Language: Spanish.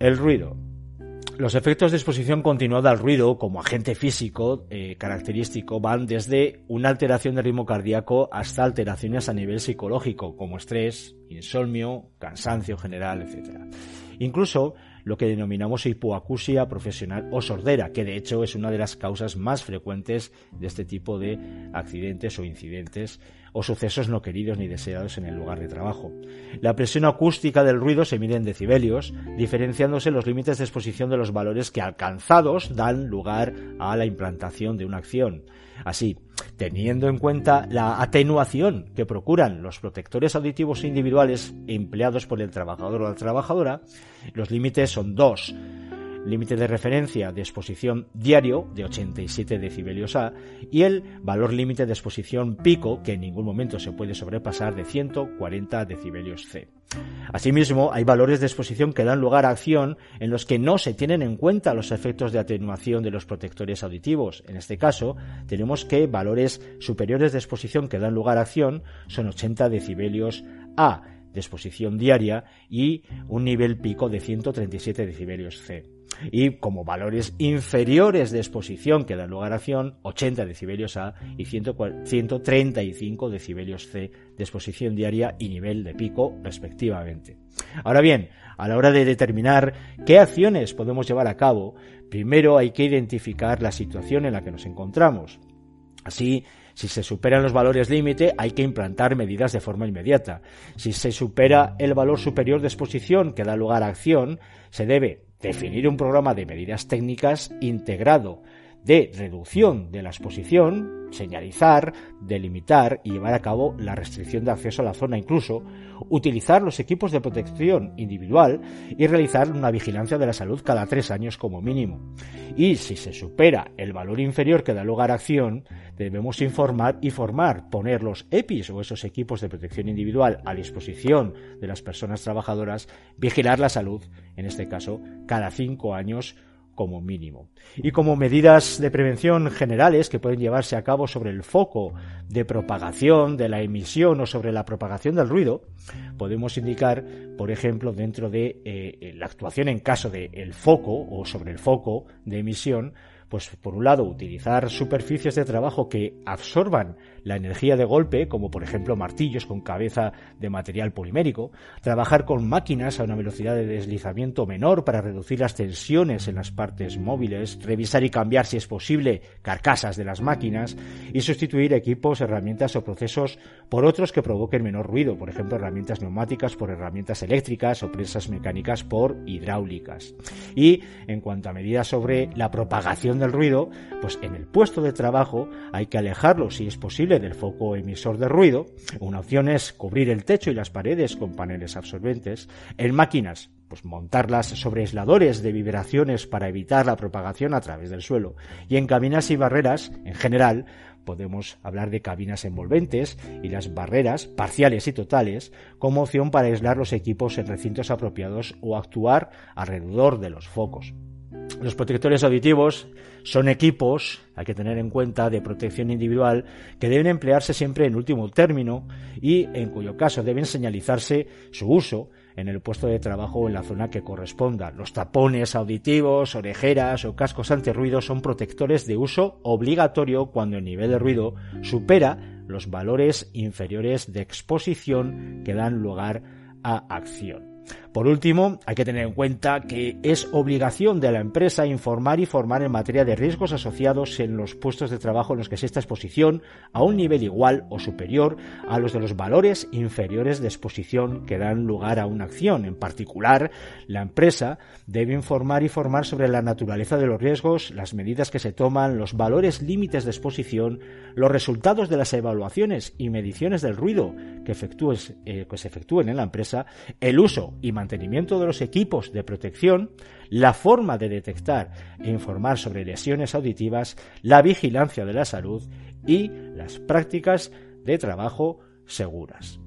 El ruido. Los efectos de exposición continuada al ruido como agente físico eh, característico van desde una alteración del ritmo cardíaco hasta alteraciones a nivel psicológico como estrés, insomnio, cansancio general, etc. Incluso lo que denominamos hipoacusia profesional o sordera, que de hecho es una de las causas más frecuentes de este tipo de accidentes o incidentes o sucesos no queridos ni deseados en el lugar de trabajo. La presión acústica del ruido se mide en decibelios, diferenciándose los límites de exposición de los valores que alcanzados dan lugar a la implantación de una acción. Así, teniendo en cuenta la atenuación que procuran los protectores auditivos individuales empleados por el trabajador o la trabajadora, los límites son dos límite de referencia de exposición diario de 87 decibelios A y el valor límite de exposición pico que en ningún momento se puede sobrepasar de 140 decibelios C. Asimismo, hay valores de exposición que dan lugar a acción en los que no se tienen en cuenta los efectos de atenuación de los protectores auditivos. En este caso, tenemos que valores superiores de exposición que dan lugar a acción son 80 decibelios A de exposición diaria y un nivel pico de 137 decibelios C y como valores inferiores de exposición que dan lugar a acción 80 decibelios A y 135 decibelios C de exposición diaria y nivel de pico respectivamente. Ahora bien, a la hora de determinar qué acciones podemos llevar a cabo, primero hay que identificar la situación en la que nos encontramos. Así, si se superan los valores límite, hay que implantar medidas de forma inmediata. Si se supera el valor superior de exposición que da lugar a acción, se debe definir un programa de medidas técnicas integrado de reducción de la exposición, señalizar, delimitar y llevar a cabo la restricción de acceso a la zona, incluso utilizar los equipos de protección individual y realizar una vigilancia de la salud cada tres años como mínimo. Y si se supera el valor inferior que da lugar a acción, debemos informar y formar, poner los EPIs o esos equipos de protección individual a disposición de las personas trabajadoras, vigilar la salud, en este caso, cada cinco años como mínimo. Y como medidas de prevención generales que pueden llevarse a cabo sobre el foco de propagación de la emisión o sobre la propagación del ruido, podemos indicar, por ejemplo, dentro de eh, la actuación en caso del el foco o sobre el foco de emisión, pues por un lado utilizar superficies de trabajo que absorban la energía de golpe, como por ejemplo martillos con cabeza de material polimérico, trabajar con máquinas a una velocidad de deslizamiento menor para reducir las tensiones en las partes móviles, revisar y cambiar si es posible carcasas de las máquinas y sustituir equipos, herramientas o procesos por otros que provoquen menor ruido, por ejemplo herramientas neumáticas por herramientas eléctricas o presas mecánicas por hidráulicas. Y en cuanto a medidas sobre la propagación del ruido, pues en el puesto de trabajo hay que alejarlo si es posible del foco emisor de ruido. Una opción es cubrir el techo y las paredes con paneles absorbentes. En máquinas, pues montarlas sobre aisladores de vibraciones para evitar la propagación a través del suelo. Y en cabinas y barreras, en general, podemos hablar de cabinas envolventes y las barreras, parciales y totales, como opción para aislar los equipos en recintos apropiados o actuar alrededor de los focos. Los protectores auditivos son equipos, hay que tener en cuenta, de protección individual que deben emplearse siempre en último término y en cuyo caso deben señalizarse su uso en el puesto de trabajo o en la zona que corresponda. Los tapones auditivos, orejeras o cascos antirruido son protectores de uso obligatorio cuando el nivel de ruido supera los valores inferiores de exposición que dan lugar a acción. Por último, hay que tener en cuenta que es obligación de la empresa informar y formar en materia de riesgos asociados en los puestos de trabajo en los que exista exposición a un nivel igual o superior a los de los valores inferiores de exposición que dan lugar a una acción. En particular, la empresa debe informar y formar sobre la naturaleza de los riesgos, las medidas que se toman, los valores límites de exposición, los resultados de las evaluaciones y mediciones del ruido que, eh, se efectúen en la empresa, el y mantenimiento de los equipos de protección, la forma de detectar e informar sobre lesiones auditivas, la vigilancia de la salud y las prácticas de trabajo seguras.